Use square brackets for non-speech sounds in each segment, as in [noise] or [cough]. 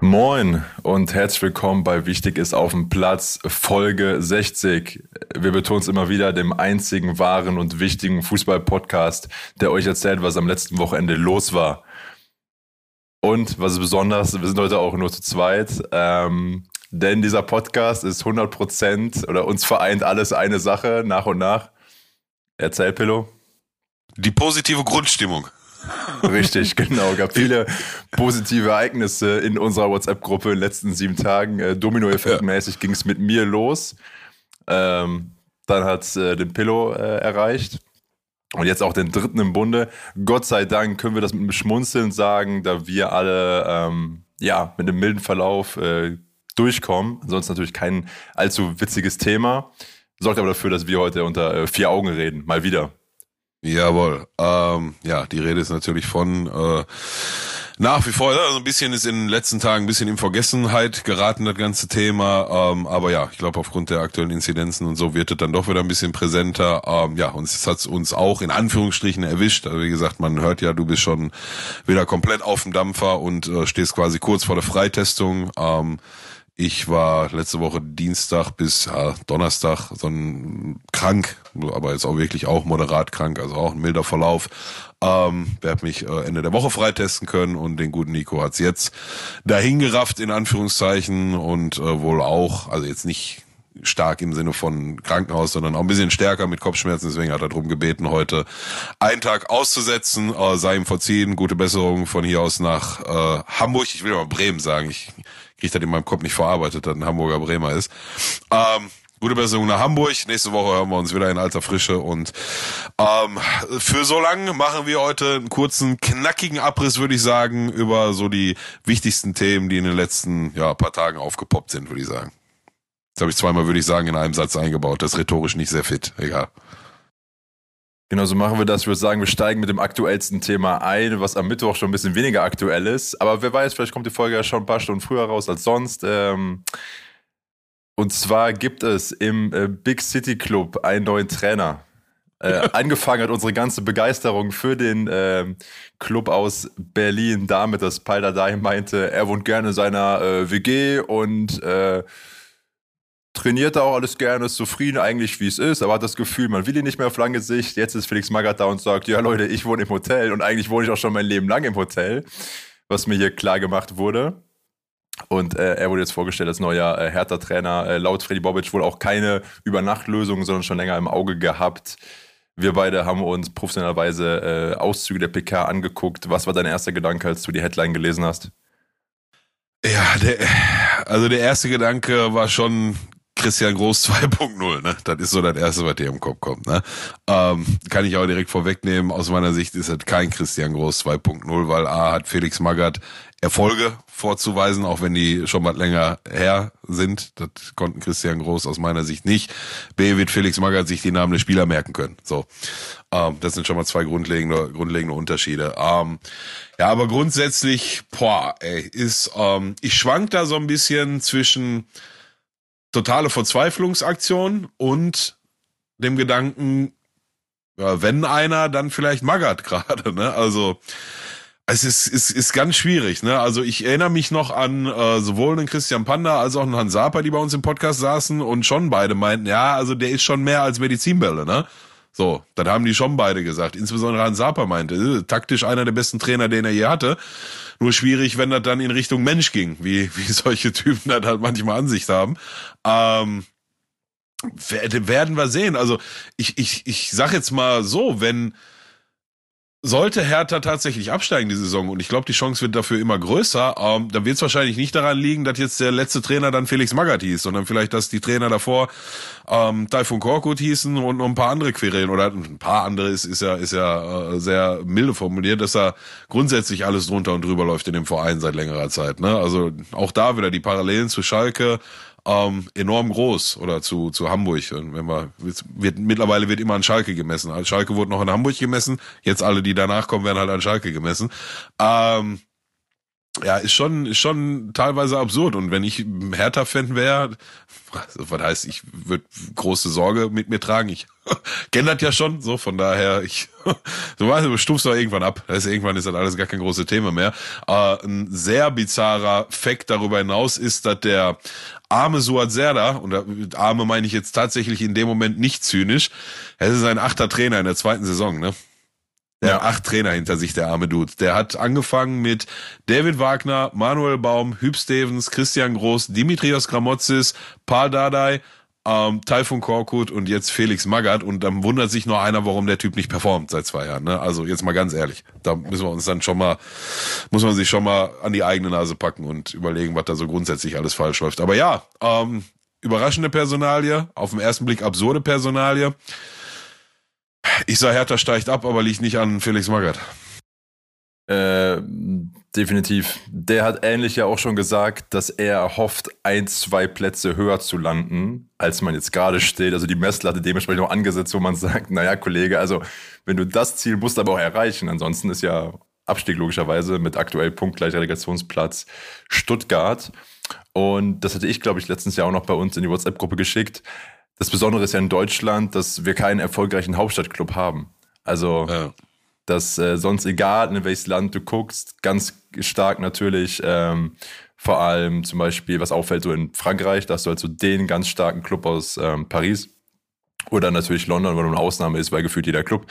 Moin und herzlich willkommen bei Wichtig ist auf dem Platz Folge 60. Wir betonen es immer wieder, dem einzigen wahren und wichtigen Fußball-Podcast, der euch erzählt, was am letzten Wochenende los war. Und was ist besonders, wir sind heute auch nur zu zweit, ähm, denn dieser Podcast ist 100% oder uns vereint alles eine Sache nach und nach. Erzähl, Pillow. Die positive Grundstimmung. [laughs] Richtig, genau. Gab viele positive Ereignisse in unserer WhatsApp-Gruppe in den letzten sieben Tagen. Äh, Domino-Effekt-mäßig ja. ging es mit mir los. Ähm, dann hat es äh, den Pillow äh, erreicht. Und jetzt auch den dritten im Bunde. Gott sei Dank können wir das mit einem Schmunzeln sagen, da wir alle ähm, ja mit einem milden Verlauf äh, durchkommen. Ansonsten natürlich kein allzu witziges Thema. Sorgt aber dafür, dass wir heute unter äh, vier Augen reden. Mal wieder. Jawohl. Ähm, ja, die Rede ist natürlich von äh, nach wie vor, also ein bisschen ist in den letzten Tagen ein bisschen in Vergessenheit geraten, das ganze Thema. Ähm, aber ja, ich glaube, aufgrund der aktuellen Inzidenzen und so wird es dann doch wieder ein bisschen präsenter. Ähm, ja, und es hat uns auch in Anführungsstrichen erwischt. Also wie gesagt, man hört ja, du bist schon wieder komplett auf dem Dampfer und äh, stehst quasi kurz vor der Freitestung. Ähm, ich war letzte Woche Dienstag bis ja, Donnerstag so ein krank, aber jetzt auch wirklich auch moderat krank, also auch ein milder Verlauf. Ähm, werde mich äh, Ende der Woche freitesten können und den guten Nico hat's jetzt dahin gerafft in Anführungszeichen und äh, wohl auch, also jetzt nicht stark im Sinne von Krankenhaus, sondern auch ein bisschen stärker mit Kopfschmerzen. Deswegen hat er darum gebeten, heute einen Tag auszusetzen. Äh, sei ihm verziehen. Gute Besserung von hier aus nach äh, Hamburg. Ich will mal Bremen sagen. Ich kriege das in meinem Kopf nicht verarbeitet, dass ein Hamburger Bremer ist. Ähm, gute Besserung nach Hamburg. Nächste Woche hören wir uns wieder in alter Frische. Und ähm, für so lange machen wir heute einen kurzen, knackigen Abriss, würde ich sagen, über so die wichtigsten Themen, die in den letzten ja, paar Tagen aufgepoppt sind, würde ich sagen. Das habe ich zweimal, würde ich sagen, in einem Satz eingebaut. Das ist rhetorisch nicht sehr fit. Egal. Genau, so machen wir das. Ich würde sagen, wir steigen mit dem aktuellsten Thema ein, was am Mittwoch schon ein bisschen weniger aktuell ist. Aber wer weiß, vielleicht kommt die Folge ja schon ein paar Stunden früher raus als sonst. Ähm, und zwar gibt es im äh, Big City Club einen neuen Trainer. Äh, angefangen hat unsere ganze Begeisterung für den äh, Club aus Berlin damit, dass Paul Dardai meinte, er wohnt gerne in seiner äh, WG und äh, trainiert auch alles gerne, ist zufrieden eigentlich, wie es ist, aber hat das Gefühl, man will ihn nicht mehr auf lange Sicht. Jetzt ist Felix Magath da und sagt, ja Leute, ich wohne im Hotel und eigentlich wohne ich auch schon mein Leben lang im Hotel, was mir hier klar gemacht wurde. Und äh, er wurde jetzt vorgestellt als neuer äh, Hertha-Trainer. Äh, laut Freddy Bobic wohl auch keine Übernachtlösung, sondern schon länger im Auge gehabt. Wir beide haben uns professionellerweise äh, Auszüge der PK angeguckt. Was war dein erster Gedanke, als du die Headline gelesen hast? Ja, der, also der erste Gedanke war schon Christian Groß [laughs] 2.0, ne? Das ist so das Erste, was dir im Kopf kommt, ne? Ähm, kann ich auch direkt vorwegnehmen. Aus meiner Sicht ist es kein Christian Groß 2.0, weil A hat Felix Magath Erfolge vorzuweisen, auch wenn die schon mal länger her sind. Das konnten Christian Groß aus meiner Sicht nicht. B wird Felix Magath sich die Namen der Spieler merken können. So, ähm, das sind schon mal zwei grundlegende, grundlegende Unterschiede. Ähm, ja, aber grundsätzlich, boah, ey, ist, ähm, ich schwank da so ein bisschen zwischen totale Verzweiflungsaktion und dem Gedanken, ja, wenn einer, dann vielleicht Magath [laughs] gerade, ne? Also es ist, ist, ist ganz schwierig, ne? Also ich erinnere mich noch an äh, sowohl den Christian Panda als auch den Hans Sapa, die bei uns im Podcast saßen und schon beide meinten, ja, also der ist schon mehr als Medizinbälle, ne? So, dann haben die schon beide gesagt. Insbesondere Hans Sapa meinte, äh, taktisch einer der besten Trainer, den er je hatte. Nur schwierig, wenn das dann in Richtung Mensch ging, wie, [laughs] wie solche Typen dann halt manchmal Ansicht haben. Ähm, werden wir sehen. Also ich, ich, ich sag jetzt mal so, wenn sollte Hertha tatsächlich absteigen die Saison und ich glaube, die Chance wird dafür immer größer, ähm, dann wird es wahrscheinlich nicht daran liegen, dass jetzt der letzte Trainer dann Felix Magath hieß, sondern vielleicht, dass die Trainer davor ähm, Taifun Korkut hießen und noch ein paar andere Querelen oder ein paar andere ist, ist ja, ist ja äh, sehr milde formuliert, dass da grundsätzlich alles drunter und drüber läuft in dem Verein seit längerer Zeit. Ne? Also auch da wieder die Parallelen zu Schalke, ähm, enorm groß oder zu, zu Hamburg. Und wenn wir, wird, mittlerweile wird immer an Schalke gemessen. Schalke wurde noch in Hamburg gemessen. Jetzt alle, die danach kommen, werden halt an Schalke gemessen. Ähm, ja, ist schon, ist schon teilweise absurd. Und wenn ich Hertha-Fan wäre, was heißt, ich würde große Sorge mit mir tragen. Ich [laughs] kenne das ja schon, so von daher, ich, [laughs] du weißt, du stufst doch irgendwann ab. Das ist, irgendwann ist das alles gar kein großes Thema mehr. Äh, ein sehr bizarrer Fakt darüber hinaus ist, dass der arme Suat Serda, und arme meine ich jetzt tatsächlich in dem Moment nicht zynisch, es ist ein achter Trainer in der zweiten Saison, ne? Der ja. acht Trainer hinter sich, der arme Dude. Der hat angefangen mit David Wagner, Manuel Baum, Hüb Stevens, Christian Groß, Dimitrios Gramotzis, Paul Dardai, ähm, Taifun Korkut und jetzt Felix Magath. Und dann wundert sich nur einer, warum der Typ nicht performt seit zwei Jahren. Ne? Also jetzt mal ganz ehrlich. Da müssen wir uns dann schon mal, muss man sich schon mal an die eigene Nase packen und überlegen, was da so grundsätzlich alles falsch läuft. Aber ja, ähm, überraschende Personalie, auf den ersten Blick absurde Personalie. Ich sah Hertha steigt ab, aber liegt nicht an Felix Magath. Äh, definitiv. Der hat ähnlich ja auch schon gesagt, dass er hofft, ein, zwei Plätze höher zu landen, als man jetzt gerade steht. Also die Messlatte dementsprechend auch angesetzt, wo man sagt, naja, Kollege, also wenn du das Ziel musst aber auch erreichen. Ansonsten ist ja Abstieg logischerweise mit aktuell punktgleich Relegationsplatz Stuttgart. Und das hatte ich, glaube ich, letztens ja auch noch bei uns in die WhatsApp-Gruppe geschickt. Das Besondere ist ja in Deutschland, dass wir keinen erfolgreichen Hauptstadtclub haben. Also, ja. dass äh, sonst egal, in welches Land du guckst, ganz stark natürlich, ähm, vor allem zum Beispiel, was auffällt, so in Frankreich, da hast du halt so den ganz starken Club aus ähm, Paris. Oder natürlich London, weil eine Ausnahme ist, weil gefühlt jeder Club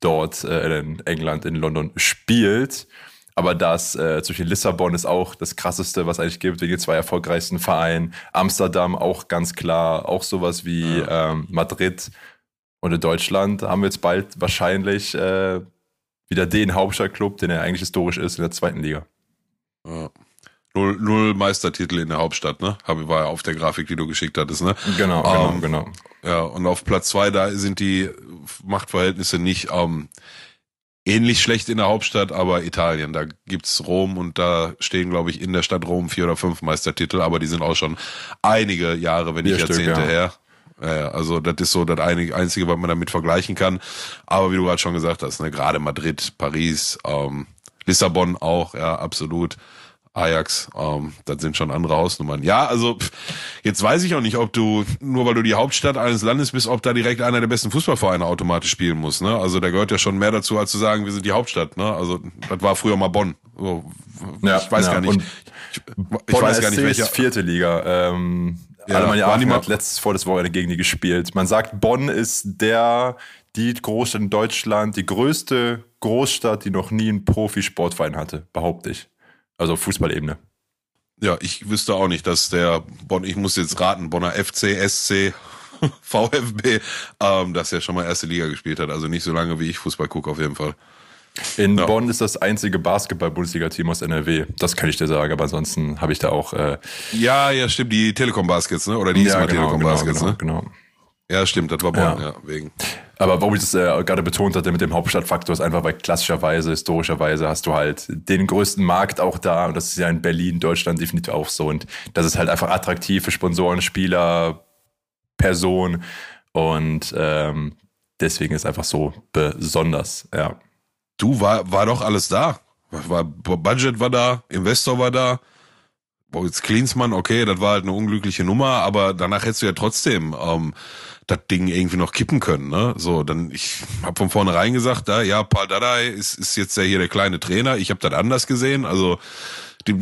dort äh, in England, in London spielt. Aber das äh, Beispiel Lissabon ist auch das krasseste, was eigentlich gibt, wegen den zwei erfolgreichsten Vereinen. Amsterdam auch ganz klar, auch sowas wie ja. ähm, Madrid. Und in Deutschland haben wir jetzt bald wahrscheinlich äh, wieder den Hauptstadtclub, den er eigentlich historisch ist in der zweiten Liga. Ja. Null, null Meistertitel in der Hauptstadt, ne? Habe war ja auf der Grafik, die du geschickt hattest, ne? Genau, genau, ähm, genau. Ja, und auf Platz zwei, da sind die Machtverhältnisse nicht ähm, ähnlich schlecht in der Hauptstadt, aber Italien. Da gibt's Rom und da stehen, glaube ich, in der Stadt Rom vier oder fünf Meistertitel, aber die sind auch schon einige Jahre, wenn nicht Jahrzehnte ja. her. Ja, also das ist so das Einzige, was man damit vergleichen kann. Aber wie du gerade schon gesagt hast, ne, gerade Madrid, Paris, ähm, Lissabon auch, ja, absolut. Ajax, ähm, das sind schon andere Hausnummern. Ja, also pff, jetzt weiß ich auch nicht, ob du, nur weil du die Hauptstadt eines Landes bist, ob da direkt einer der besten Fußballvereine automatisch spielen muss. Ne? Also da gehört ja schon mehr dazu, als zu sagen, wir sind die Hauptstadt. Ne? Also das war früher mal Bonn. So, ja, ich weiß ja, gar nicht. Ich, ich weiß gar nicht, welche vierte Liga. Ähm, ja, Alemannia Aachen hat letztes vor das Wochenende gegen die gespielt. Man sagt, Bonn ist der die Großstadt in Deutschland, die größte Großstadt, die noch nie einen Profisportverein hatte, behaupte ich. Also Fußballebene. Ja, ich wüsste auch nicht, dass der Bonn, ich muss jetzt raten, Bonner FC, SC, [laughs] VfB, ähm, dass er schon mal erste Liga gespielt hat. Also nicht so lange wie ich Fußball gucke, auf jeden Fall. In ja. Bonn ist das einzige Basketball-Bundesliga-Team aus NRW. Das kann ich dir sagen, aber ansonsten habe ich da auch. Äh ja, ja, stimmt, die Telekom Baskets, ne? Oder die ja, genau, Telekom genau, Baskets, genau, ne? Genau. Ja, stimmt, das war Bonn, ja, ja wegen. Aber warum ich das äh, gerade betont hatte mit dem Hauptstadtfaktor, ist einfach, weil klassischerweise, historischerweise hast du halt den größten Markt auch da und das ist ja in Berlin, Deutschland definitiv auch so und das ist halt einfach attraktiv für Sponsoren, Spieler, Personen und ähm, deswegen ist einfach so besonders, ja. Du, war, war doch alles da. War, Budget war da, Investor war da. Jetzt Klinsmann, okay, das war halt eine unglückliche Nummer, aber danach hättest du ja trotzdem ähm, das Ding irgendwie noch kippen können. Ne? So, dann ich habe von vornherein gesagt, da ja, Paul Dardai ist, ist jetzt ja hier der kleine Trainer. Ich habe das anders gesehen. Also die,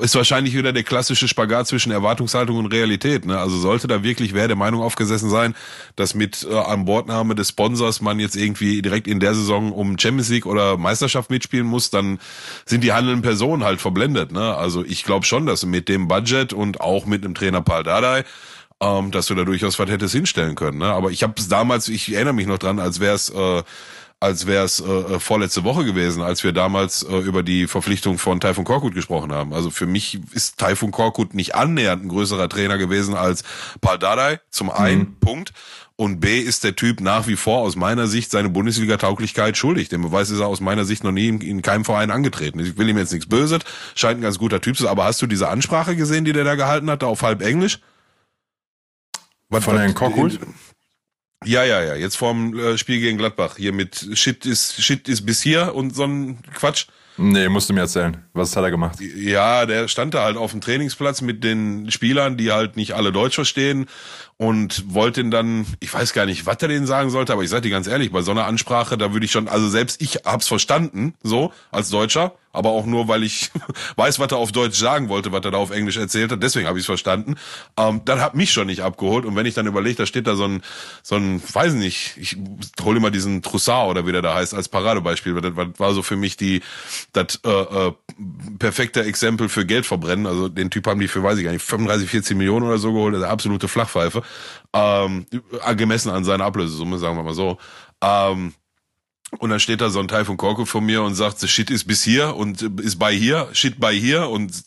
ist wahrscheinlich wieder der klassische Spagat zwischen Erwartungshaltung und Realität. Ne? Also sollte da wirklich wer der Meinung aufgesessen sein, dass mit äh, an Bordnahme des Sponsors man jetzt irgendwie direkt in der Saison um Champions League oder Meisterschaft mitspielen muss, dann sind die handelnden Personen halt verblendet. Ne? Also ich glaube schon, dass mit dem Budget und auch mit einem Trainer Paul Dardai ähm, dass du da durchaus was hättest hinstellen können. Ne? Aber ich habe es damals, ich erinnere mich noch dran, als wäre es äh, als wäre es äh, vorletzte Woche gewesen, als wir damals äh, über die Verpflichtung von Taifun Korkut gesprochen haben. Also für mich ist Taifun Korkut nicht annähernd ein größerer Trainer gewesen als Paul Dardai, zum einen, mhm. Punkt. Und B ist der Typ nach wie vor aus meiner Sicht seine Bundesliga-Tauglichkeit schuldig. Den Beweis ist er aus meiner Sicht noch nie in, in keinem Verein angetreten. Ich will ihm jetzt nichts Böses, scheint ein ganz guter Typ zu sein. Aber hast du diese Ansprache gesehen, die der da gehalten hat, da auf halb Englisch? Was, Von Herrn Korkut? Ja, ja, ja. Jetzt vorm äh, Spiel gegen Gladbach. Hier mit Shit ist, Shit ist bis hier und so ein Quatsch. Nee, musst du mir erzählen. Was hat er gemacht? Ja, der stand da halt auf dem Trainingsplatz mit den Spielern, die halt nicht alle Deutsch verstehen und wollte ihn dann, ich weiß gar nicht, was er denen sagen sollte, aber ich sag dir ganz ehrlich, bei so einer Ansprache, da würde ich schon, also selbst ich hab's verstanden, so, als Deutscher, aber auch nur, weil ich [laughs] weiß, was er auf Deutsch sagen wollte, was er da auf Englisch erzählt hat. Deswegen habe ich es verstanden. Ähm, dann hat mich schon nicht abgeholt. Und wenn ich dann überlege, da steht da so ein, so ein, weiß nicht, ich hole immer diesen Troussard oder wie der da heißt als Paradebeispiel. Das war so für mich die das äh, äh, perfekte Exempel für Geld verbrennen. Also den Typ haben die für, weiß ich gar nicht, 35, 14 Millionen oder so geholt. Eine absolute Flachpfeife. Ähm, gemessen an seiner Ablösesumme, sagen wir mal so. Ähm, und dann steht da so ein Teil von Korko vor mir und sagt, the shit ist bis hier und ist bei hier, shit bei hier und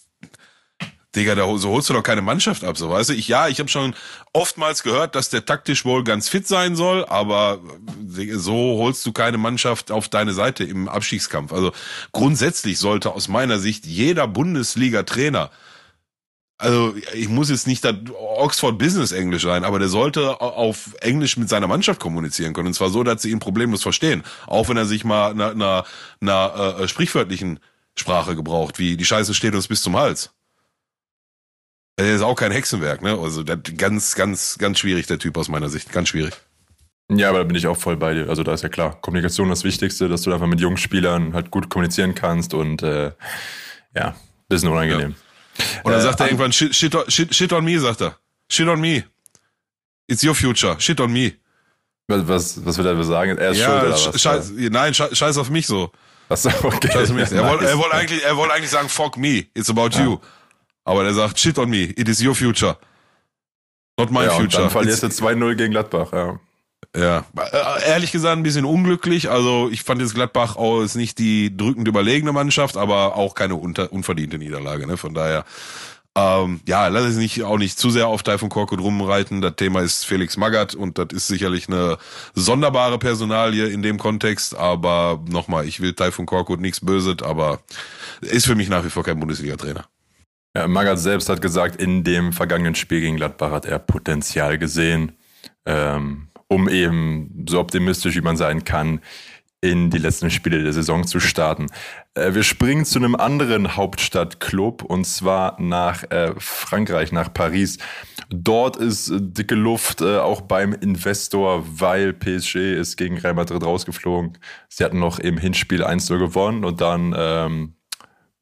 Digga, da, so holst du doch keine Mannschaft ab, so weißt du. Ich, ja, ich habe schon oftmals gehört, dass der taktisch wohl ganz fit sein soll, aber so holst du keine Mannschaft auf deine Seite im Abstiegskampf. Also grundsätzlich sollte aus meiner Sicht jeder Bundesliga-Trainer also ich muss jetzt nicht da Oxford Business Englisch sein, aber der sollte auf Englisch mit seiner Mannschaft kommunizieren können. Und zwar so, dass sie ihn problemlos verstehen. Auch wenn er sich mal einer, einer, einer äh, sprichwörtlichen Sprache gebraucht, wie die Scheiße steht uns bis zum Hals. Er ist auch kein Hexenwerk, ne? Also ganz, ganz, ganz schwierig, der Typ aus meiner Sicht. Ganz schwierig. Ja, aber da bin ich auch voll bei dir. Also da ist ja klar, Kommunikation das Wichtigste, dass du einfach mit jungen Spielern halt gut kommunizieren kannst und äh, ja, bisschen unangenehm. Ja. Und dann äh, sagt er irgendwann, shit, shit, shit, shit on me, sagt er. Shit on me. It's your future. Shit on me. Was, was, was will er sagen? Er ist ja, schuld oder was? Scheiß, nein, scheiß auf mich so. Achso, okay. Scheiß auf mich. Er [laughs] wollte er wollt eigentlich, er wollte eigentlich sagen, fuck me, it's about ja. you. Aber er sagt, shit on me, it is your future. Not my ja, future. Und dann verlierst du 2-0 gegen Gladbach, ja. Ja, äh, ehrlich gesagt ein bisschen unglücklich. Also ich fand jetzt Gladbach auch ist nicht die drückend überlegene Mannschaft, aber auch keine unter, unverdiente Niederlage. Ne? Von daher, ähm, ja, lass es nicht auch nicht zu sehr auf Taifun Korkut rumreiten. Das Thema ist Felix Magath und das ist sicherlich eine sonderbare Personalie in dem Kontext. Aber nochmal, ich will Taifun Korkut nichts Böses, aber ist für mich nach wie vor kein Bundesliga-Trainer. Ja, Magath selbst hat gesagt, in dem vergangenen Spiel gegen Gladbach hat er Potenzial gesehen. Ähm, um eben so optimistisch wie man sein kann, in die letzten Spiele der Saison zu starten. Äh, wir springen zu einem anderen Hauptstadtclub und zwar nach äh, Frankreich, nach Paris. Dort ist äh, dicke Luft äh, auch beim Investor, weil PSG ist gegen Real Madrid rausgeflogen. Sie hatten noch im Hinspiel 1-0 gewonnen und dann ähm,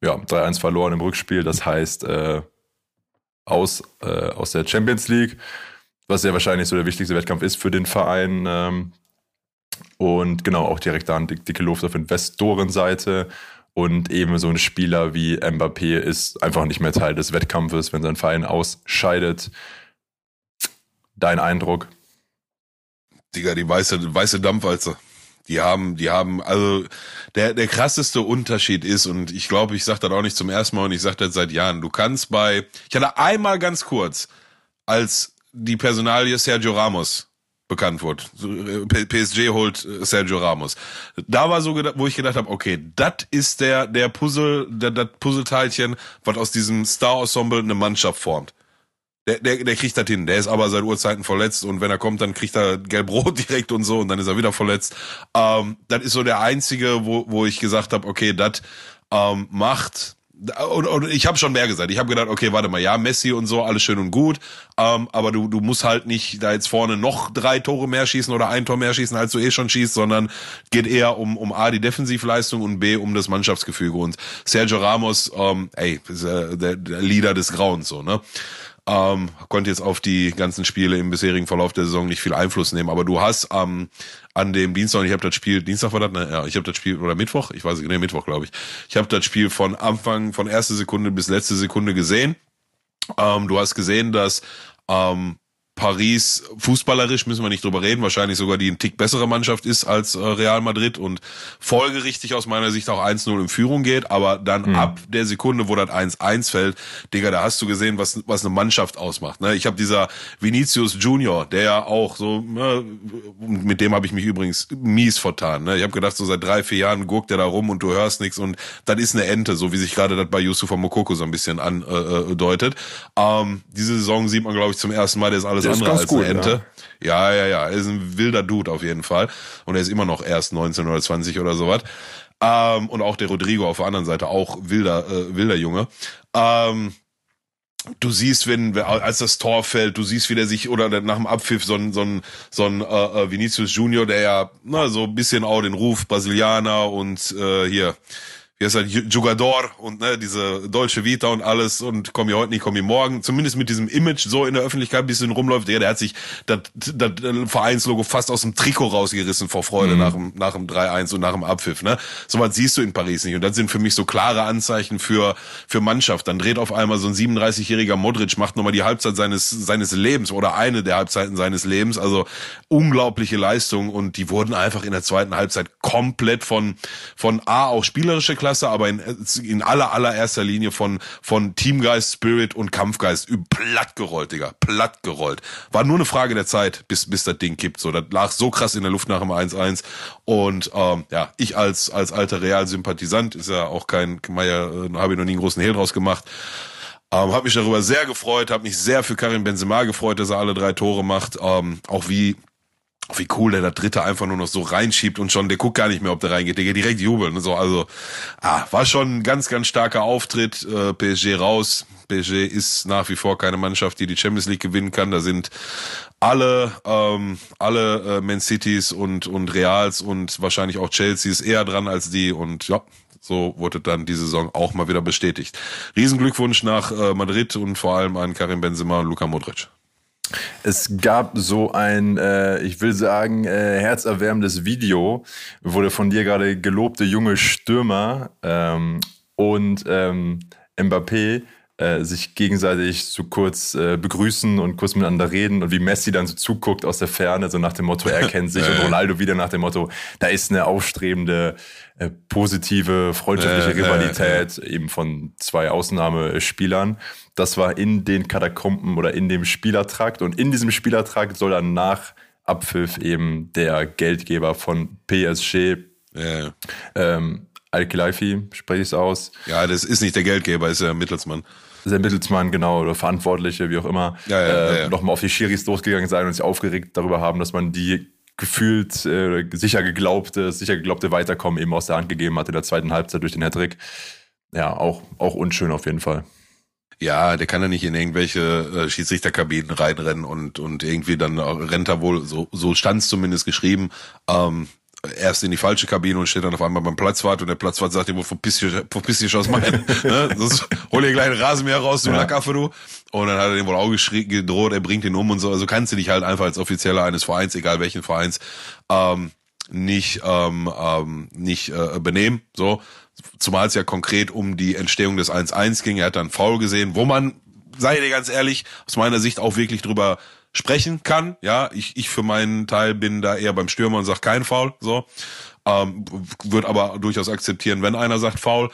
ja, 3-1 verloren im Rückspiel. Das heißt, äh, aus, äh, aus der Champions League was ja wahrscheinlich so der wichtigste Wettkampf ist für den Verein. Ähm, und genau, auch direkt da eine dicke Luft auf Investorenseite. Und eben so ein Spieler wie Mbappé ist einfach nicht mehr Teil des Wettkampfes, wenn sein Verein ausscheidet. Dein Eindruck? Digga, die weiße, weiße Dampfwalze. Die haben, die haben, also der, der krasseste Unterschied ist, und ich glaube, ich sage das auch nicht zum ersten Mal und ich sage das seit Jahren, du kannst bei, ich hatte einmal ganz kurz, als die Personalie Sergio Ramos bekannt wurde. Äh, PSG holt äh, Sergio Ramos. Da war so, wo ich gedacht habe, okay, das ist der der Puzzle, das Puzzleteilchen, was aus diesem Star-Ensemble eine Mannschaft formt. Der, der, der kriegt das hin. Der ist aber seit Urzeiten verletzt und wenn er kommt, dann kriegt er gelb-rot [laughs] direkt und so und dann ist er wieder verletzt. Ähm, das ist so der einzige, wo, wo ich gesagt habe, okay, das ähm, macht und, und ich habe schon mehr gesagt. Ich habe gedacht, okay, warte mal, ja, Messi und so, alles schön und gut, ähm, aber du, du musst halt nicht da jetzt vorne noch drei Tore mehr schießen oder ein Tor mehr schießen, als du eh schon schießt, sondern geht eher um, um A, die Defensivleistung und B, um das Mannschaftsgefüge. Und Sergio Ramos, ähm, ey, ist, äh, der, der Leader des Grauens, so, ne? Ähm, konnte jetzt auf die ganzen Spiele im bisherigen Verlauf der Saison nicht viel Einfluss nehmen, aber du hast ähm, an dem Dienstag, und ich habe das Spiel, Dienstag war das, ne? ja, ich habe das Spiel, oder Mittwoch, ich weiß nicht, ne, Mittwoch glaube ich, ich habe das Spiel von Anfang, von erste Sekunde bis letzte Sekunde gesehen. Ähm, du hast gesehen, dass ähm, Paris fußballerisch müssen wir nicht drüber reden, wahrscheinlich sogar die ein Tick bessere Mannschaft ist als äh, Real Madrid und folgerichtig aus meiner Sicht auch 1-0 in Führung geht, aber dann mhm. ab der Sekunde, wo das 1-1 fällt, Digga, da hast du gesehen, was was eine Mannschaft ausmacht. Ne? Ich habe dieser Vinicius Junior, der ja auch so, ne, mit dem habe ich mich übrigens mies vertan. Ne? Ich habe gedacht, so seit drei, vier Jahren guckt der da rum und du hörst nichts und das ist eine Ente, so wie sich gerade das bei Yusufa Mokoko so ein bisschen andeutet. Äh, äh ähm, diese Saison sieht man, glaube ich, zum ersten Mal, der ist alles alles andere als gut, eine Ente. Ja. ja, ja, ja. Er ist ein wilder Dude auf jeden Fall. Und er ist immer noch erst 19 oder 20 oder sowas. Ähm, und auch der Rodrigo auf der anderen Seite, auch wilder, äh, wilder Junge. Ähm, du siehst, wenn, als das Tor fällt, du siehst, wie der sich, oder nach dem Abpfiff, so ein, so ein, so ein äh, äh Vinicius Junior, der ja, na, so ein bisschen auch den Ruf Brasilianer und äh, hier, wie heißt er, Jugador und ne, diese deutsche Vita und alles und komm hier heute nicht, komm hier morgen. Zumindest mit diesem Image so in der Öffentlichkeit ein bisschen rumläuft. Der, der hat sich das, das Vereinslogo fast aus dem Trikot rausgerissen vor Freude mhm. nach dem, nach dem 3-1 und nach dem Abpfiff. Ne? So was siehst du in Paris nicht. Und das sind für mich so klare Anzeichen für, für Mannschaft. Dann dreht auf einmal so ein 37-jähriger Modric, macht nochmal die Halbzeit seines, seines Lebens oder eine der Halbzeiten seines Lebens. Also unglaubliche Leistung und die wurden einfach in der zweiten Halbzeit komplett von, von A, auch spielerische Klasse, aber in, in aller, allererster Linie von, von Teamgeist, Spirit und Kampfgeist plattgerollt, Digga. Plattgerollt. War nur eine Frage der Zeit, bis, bis das Ding kippt. So, das lag so krass in der Luft nach dem 1-1. Und ähm, ja, ich als, als alter Realsympathisant, ist ja auch kein, Meier, äh, habe ich noch nie einen großen Hehl draus gemacht. Ähm, habe mich darüber sehr gefreut, habe mich sehr für Karim Benzema gefreut, dass er alle drei Tore macht. Ähm, auch wie wie cool der da dritte einfach nur noch so reinschiebt und schon, der guckt gar nicht mehr, ob der reingeht, der geht direkt jubeln. So, also, ah, war schon ein ganz, ganz starker Auftritt. Äh, PSG raus. PSG ist nach wie vor keine Mannschaft, die die Champions League gewinnen kann. Da sind alle, ähm, alle äh, Man Cities und, und Reals und wahrscheinlich auch Chelseas eher dran als die und ja, so wurde dann die Saison auch mal wieder bestätigt. Riesenglückwunsch nach äh, Madrid und vor allem an Karim Benzema und Luka Modric. Es gab so ein, äh, ich will sagen, äh, herzerwärmendes Video, wo der von dir gerade gelobte junge Stürmer ähm, und ähm, Mbappé äh, sich gegenseitig so kurz äh, begrüßen und kurz miteinander reden und wie Messi dann so zuguckt aus der Ferne, so nach dem Motto, er kennt sich [laughs] und Ronaldo wieder nach dem Motto, da ist eine aufstrebende, äh, positive, freundschaftliche Rivalität eben von zwei Ausnahmespielern. Das war in den Katakomben oder in dem Spielertrakt. Und in diesem Spielertrakt soll dann nach Abpfiff eben der Geldgeber von PSG, ähm, Al-Khilaifi, spreche ich es aus. Ja, das ist nicht der Geldgeber, ist der Mittelsmann. ist der Mittelsmann, genau, oder Verantwortliche, wie auch immer, ja, ja, äh, ja, nochmal auf die Schiris losgegangen sein und sich aufgeregt darüber haben, dass man die gefühlt äh, sicher geglaubte, sicher geglaubte Weiterkommen eben aus der Hand gegeben hat in der zweiten Halbzeit durch den Hattrick. Ja, auch, auch unschön auf jeden Fall. Ja, der kann ja nicht in irgendwelche äh, Schiedsrichterkabinen reinrennen und und irgendwie dann rennt er wohl, so, so stand es zumindest geschrieben, ähm, erst in die falsche Kabine und steht dann auf einmal beim Platzwart und der Platzwart sagt ihm, verpiss dich, verpiss dich aus [laughs] meinem, ne? Sonst hol dir gleich einen Rasenmäher raus, du ja. Lackaffe, du. Und dann hat er den wohl auch geschrien, gedroht, er bringt ihn um und so. Also kannst du dich halt einfach als Offizieller eines Vereins, egal welchen Vereins, ähm, nicht, ähm, ähm, nicht äh, benehmen, so. Zumal es ja konkret um die Entstehung des 1-1 ging. Er hat dann Foul gesehen, wo man, sei dir ganz ehrlich, aus meiner Sicht auch wirklich drüber sprechen kann. Ja, ich, ich für meinen Teil bin da eher beim Stürmer und sag kein Foul, so. Ähm, wird aber durchaus akzeptieren, wenn einer sagt Foul.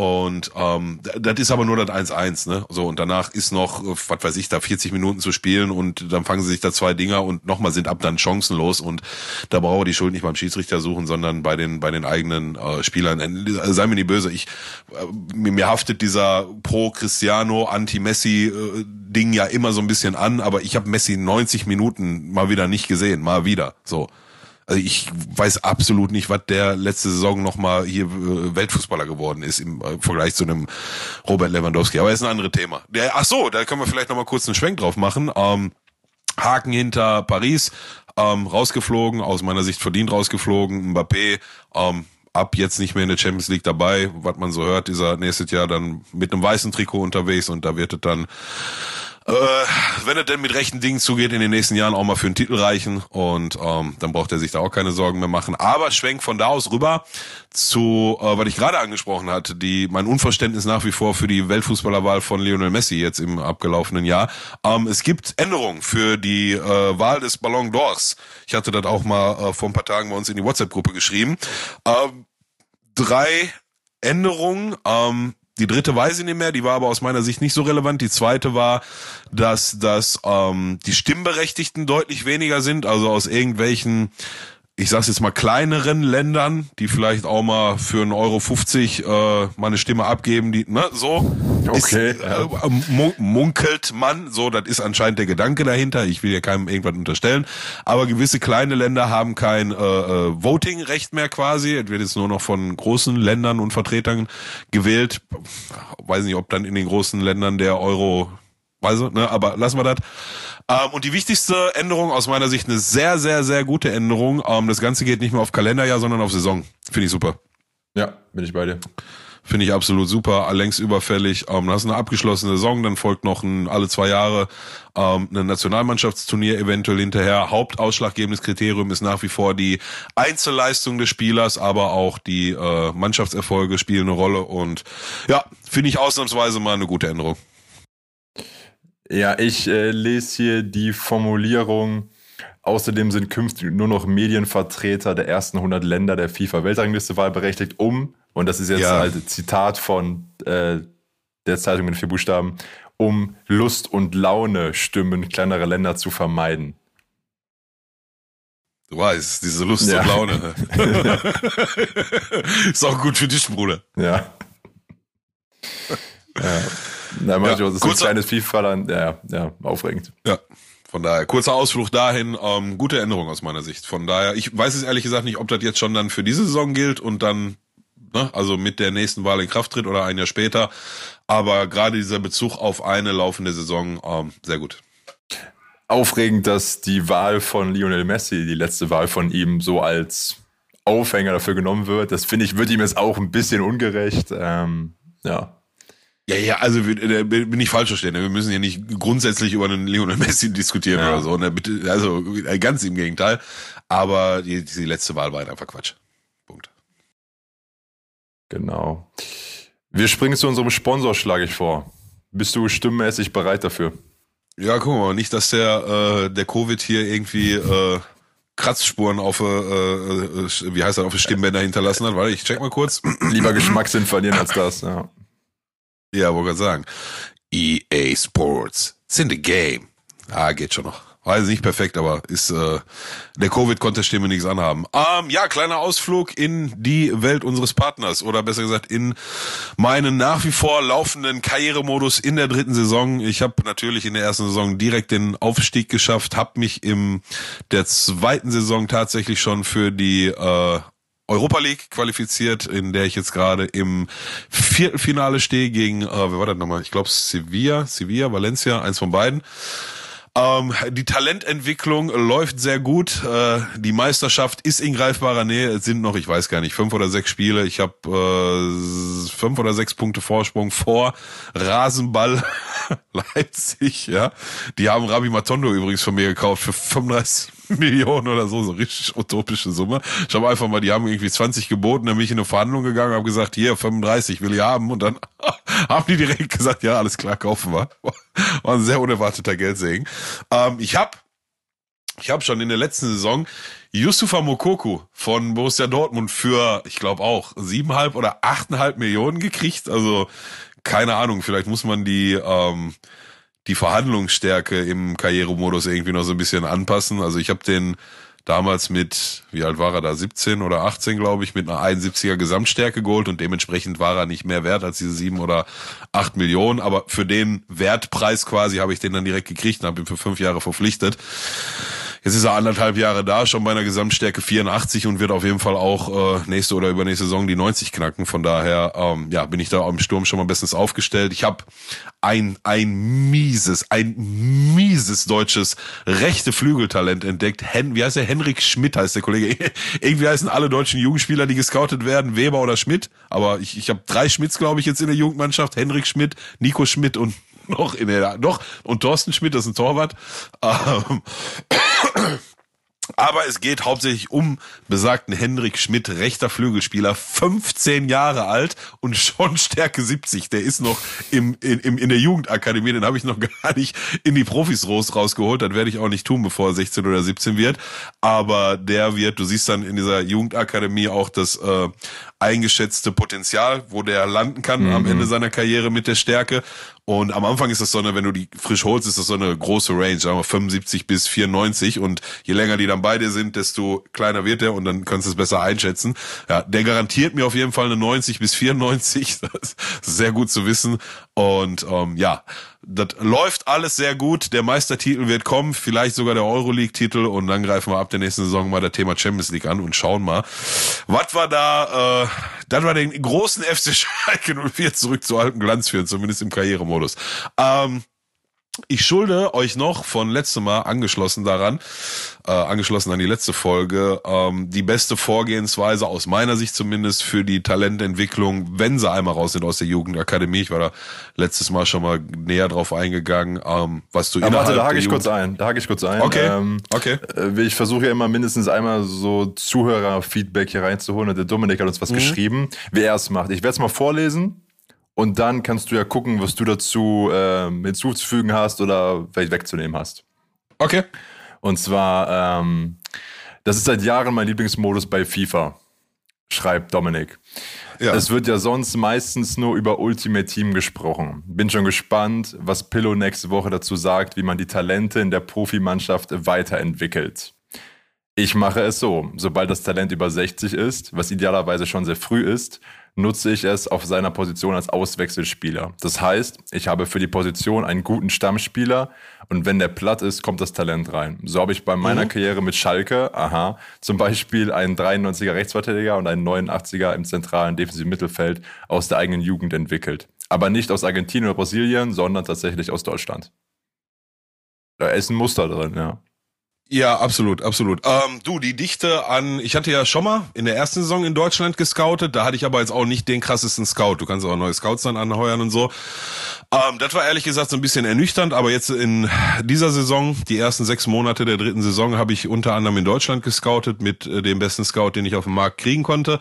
Und ähm, das ist aber nur das 1-1, ne? So, und danach ist noch, äh, was weiß ich, da 40 Minuten zu spielen und dann fangen sie sich da zwei Dinger und nochmal sind ab dann chancenlos und da brauche die Schuld nicht beim Schiedsrichter suchen, sondern bei den bei den eigenen äh, Spielern. Äh, sei mir nicht böse, ich äh, mir haftet dieser pro Cristiano, Anti-Messi äh, Ding ja immer so ein bisschen an, aber ich habe Messi 90 Minuten mal wieder nicht gesehen, mal wieder. So. Also ich weiß absolut nicht, was der letzte Saison nochmal hier äh, Weltfußballer geworden ist im äh, Vergleich zu einem Robert Lewandowski. Aber ist ein anderes Thema. Der, ach so, da können wir vielleicht nochmal kurz einen Schwenk drauf machen. Ähm, Haken hinter Paris, ähm, rausgeflogen, aus meiner Sicht verdient rausgeflogen. Mbappé, ähm, ab jetzt nicht mehr in der Champions League dabei. Was man so hört, ist er nächstes Jahr dann mit einem weißen Trikot unterwegs und da wird es dann äh, wenn er denn mit rechten Dingen zugeht, in den nächsten Jahren auch mal für einen Titel reichen und ähm, dann braucht er sich da auch keine Sorgen mehr machen. Aber schwenk von da aus rüber zu, äh, was ich gerade angesprochen hatte, die mein Unverständnis nach wie vor für die Weltfußballerwahl von Lionel Messi jetzt im abgelaufenen Jahr. Ähm, es gibt Änderungen für die äh, Wahl des Ballon d'Ors. Ich hatte das auch mal äh, vor ein paar Tagen bei uns in die WhatsApp-Gruppe geschrieben. Ähm, drei Änderungen. Ähm, die dritte weiß ich nicht mehr, die war aber aus meiner Sicht nicht so relevant. Die zweite war, dass, dass ähm, die Stimmberechtigten deutlich weniger sind, also aus irgendwelchen ich sag's jetzt mal, kleineren Ländern, die vielleicht auch mal für einen Euro 50 äh, mal eine Stimme abgeben, die, ne, so. Okay. Ist, äh, munkelt man, so, das ist anscheinend der Gedanke dahinter. Ich will ja keinem irgendwas unterstellen. Aber gewisse kleine Länder haben kein äh, äh, Voting-Recht mehr quasi. Es wird jetzt nur noch von großen Ländern und Vertretern gewählt. Weiß nicht, ob dann in den großen Ländern der Euro Weißt du, ne, aber lassen wir das. Ähm, und die wichtigste Änderung aus meiner Sicht eine sehr, sehr, sehr gute Änderung. Ähm, das Ganze geht nicht mehr auf Kalenderjahr, sondern auf Saison. Finde ich super. Ja, bin ich bei dir. Finde ich absolut super, längst überfällig. Ähm, du hast eine abgeschlossene Saison, dann folgt noch ein, alle zwei Jahre ähm, ein Nationalmannschaftsturnier eventuell hinterher. Hauptausschlaggebendes Kriterium ist nach wie vor die Einzelleistung des Spielers, aber auch die äh, Mannschaftserfolge spielen eine Rolle. Und ja, finde ich ausnahmsweise mal eine gute Änderung. Ja, ich äh, lese hier die Formulierung. Außerdem sind künftig nur noch Medienvertreter der ersten 100 Länder der FIFA-Weltrangliste wahlberechtigt, um, und das ist jetzt ja. halt Zitat von äh, der Zeitung mit vier Buchstaben, um Lust und Laune Stimmen kleinerer Länder zu vermeiden. Du weißt, diese Lust ja. und Laune. [laughs] ist auch gut für dich, Bruder. Ja. [laughs] ja. Na, manchmal ja, ist ein kleines FIFA dann, ja, ja, aufregend. Ja. Von daher, kurzer Ausflug dahin, ähm, gute Änderung aus meiner Sicht. Von daher, ich weiß es ehrlich gesagt nicht, ob das jetzt schon dann für diese Saison gilt und dann, ne, also mit der nächsten Wahl in Kraft tritt oder ein Jahr später. Aber gerade dieser Bezug auf eine laufende Saison, ähm, sehr gut. Aufregend, dass die Wahl von Lionel Messi, die letzte Wahl von ihm, so als Aufhänger dafür genommen wird. Das finde ich, wird ihm jetzt auch ein bisschen ungerecht. Ähm, ja, ja, ja, also äh, bin ich falsch verstehen. Wir müssen hier nicht grundsätzlich über einen Lionel Messi diskutieren ja. oder so. Ne? Also äh, ganz im Gegenteil. Aber die, die letzte Wahl war einfach Quatsch. Punkt. Genau. Wir springen zu unserem Sponsor, schlage ich vor. Bist du stimmmäßig bereit dafür? Ja, guck mal, nicht, dass der, äh, der Covid hier irgendwie äh, Kratzspuren auf, äh, äh, wie heißt das, auf Stimmbänder hinterlassen hat. Warte, ich check mal kurz. Lieber Geschmackssinn verlieren als das, ja. Ja, wollte gerade sagen. EA Sports. It's in the game. Ah, geht schon noch. Weiß nicht perfekt, aber ist äh, der Covid konnte Stimme nichts anhaben. Ähm, ja, kleiner Ausflug in die Welt unseres Partners oder besser gesagt in meinen nach wie vor laufenden Karrieremodus in der dritten Saison. Ich habe natürlich in der ersten Saison direkt den Aufstieg geschafft, habe mich im der zweiten Saison tatsächlich schon für die äh, Europa League qualifiziert, in der ich jetzt gerade im Viertelfinale stehe gegen, äh, wer war das nochmal? Ich glaube Sevilla, Sevilla, Valencia, eins von beiden. Ähm, die Talententwicklung läuft sehr gut. Äh, die Meisterschaft ist in greifbarer Nähe. Es sind noch, ich weiß gar nicht, fünf oder sechs Spiele. Ich habe äh, fünf oder sechs Punkte Vorsprung vor Rasenball [laughs] Leipzig. Ja, die haben Rabi Matondo übrigens von mir gekauft für 35 [laughs] Millionen oder so, so richtig utopische Summe. Ich habe einfach mal, die haben irgendwie 20 geboten, dann bin ich in eine Verhandlung gegangen, habe gesagt, hier 35 will ich haben und dann [laughs] haben die direkt gesagt, ja, alles klar, kaufen wir. [laughs] War ein sehr unerwarteter Geldsegen. Ähm, ich habe ich habe schon in der letzten Saison Yusufa Mokoku von Borussia Dortmund für, ich glaube auch, siebeneinhalb oder achteinhalb Millionen gekriegt. Also keine Ahnung, vielleicht muss man die ähm, die Verhandlungsstärke im Karrieremodus irgendwie noch so ein bisschen anpassen. Also ich habe den damals mit, wie alt war er da, 17 oder 18, glaube ich, mit einer 71er Gesamtstärke geholt und dementsprechend war er nicht mehr wert als diese sieben oder acht Millionen. Aber für den Wertpreis quasi habe ich den dann direkt gekriegt und habe ihn für fünf Jahre verpflichtet. Jetzt ist er anderthalb Jahre da, schon bei einer Gesamtstärke 84 und wird auf jeden Fall auch äh, nächste oder übernächste Saison die 90 knacken. Von daher ähm, ja, bin ich da im Sturm schon mal bestens aufgestellt. Ich habe ein ein mieses, ein mieses deutsches rechte Flügeltalent entdeckt. Hen, wie heißt der? Henrik Schmidt heißt der Kollege. [laughs] Irgendwie heißen alle deutschen Jugendspieler, die gescoutet werden, Weber oder Schmidt. Aber ich, ich habe drei Schmidts, glaube ich, jetzt in der Jugendmannschaft. Henrik Schmidt, Nico Schmidt und noch in der, doch, und Thorsten Schmidt, das ist ein Torwart. Ähm, aber es geht hauptsächlich um besagten Henrik Schmidt, rechter Flügelspieler, 15 Jahre alt und schon Stärke 70. Der ist noch im, in, im, in der Jugendakademie, den habe ich noch [laughs] gar nicht in die Profis raus, rausgeholt. Das werde ich auch nicht tun, bevor er 16 oder 17 wird. Aber der wird, du siehst dann in dieser Jugendakademie auch das äh, eingeschätzte Potenzial, wo der landen kann mhm. am Ende seiner Karriere mit der Stärke. Und am Anfang ist das so eine, wenn du die frisch holst, ist das so eine große Range, sagen wir 75 bis 94. Und je länger die dann bei dir sind, desto kleiner wird der und dann kannst du es besser einschätzen. Ja, der garantiert mir auf jeden Fall eine 90 bis 94. [laughs] Das ist sehr gut zu wissen. Und ähm, ja, das läuft alles sehr gut. Der Meistertitel wird kommen, vielleicht sogar der Euroleague-Titel und dann greifen wir ab der nächsten Saison mal das Thema Champions League an und schauen mal, was wir da, äh, das war den großen [laughs] FC Schalke 04 zurück zu altem Glanz führen, zumindest im Karrieremodus. Ähm, ich schulde euch noch von letztem Mal angeschlossen daran, äh, angeschlossen an die letzte Folge, ähm, die beste Vorgehensweise aus meiner Sicht zumindest für die Talententwicklung, wenn sie einmal raus sind aus der Jugendakademie. Ich war da letztes Mal schon mal näher drauf eingegangen, ähm, was du Aber warte, da hake ich kurz ein. Da hake ich kurz ein. Okay. Ähm, okay. Äh, ich versuche ja immer mindestens einmal so Zuhörerfeedback hier reinzuholen. Und der Dominik hat uns was mhm. geschrieben, wie er es macht. Ich werde es mal vorlesen und dann kannst du ja gucken, was du dazu äh, hinzuzufügen hast oder vielleicht wegzunehmen hast. Okay. Und zwar, ähm, das ist seit Jahren mein Lieblingsmodus bei FIFA, schreibt Dominik. Ja. Es wird ja sonst meistens nur über Ultimate Team gesprochen. Bin schon gespannt, was Pillow nächste Woche dazu sagt, wie man die Talente in der Profimannschaft weiterentwickelt. Ich mache es so, sobald das Talent über 60 ist, was idealerweise schon sehr früh ist, nutze ich es auf seiner Position als Auswechselspieler. Das heißt, ich habe für die Position einen guten Stammspieler und wenn der platt ist, kommt das Talent rein. So habe ich bei meiner mhm. Karriere mit Schalke, aha, zum Beispiel einen 93er Rechtsverteidiger und einen 89er im zentralen defensiven Mittelfeld aus der eigenen Jugend entwickelt. Aber nicht aus Argentinien oder Brasilien, sondern tatsächlich aus Deutschland. Da ist ein Muster drin, ja. Ja, absolut, absolut. Ähm, du, die Dichte an, ich hatte ja schon mal in der ersten Saison in Deutschland gescoutet, da hatte ich aber jetzt auch nicht den krassesten Scout. Du kannst auch neue Scouts dann anheuern und so. Ähm, das war ehrlich gesagt so ein bisschen ernüchternd, aber jetzt in dieser Saison, die ersten sechs Monate der dritten Saison, habe ich unter anderem in Deutschland gescoutet mit äh, dem besten Scout, den ich auf dem Markt kriegen konnte.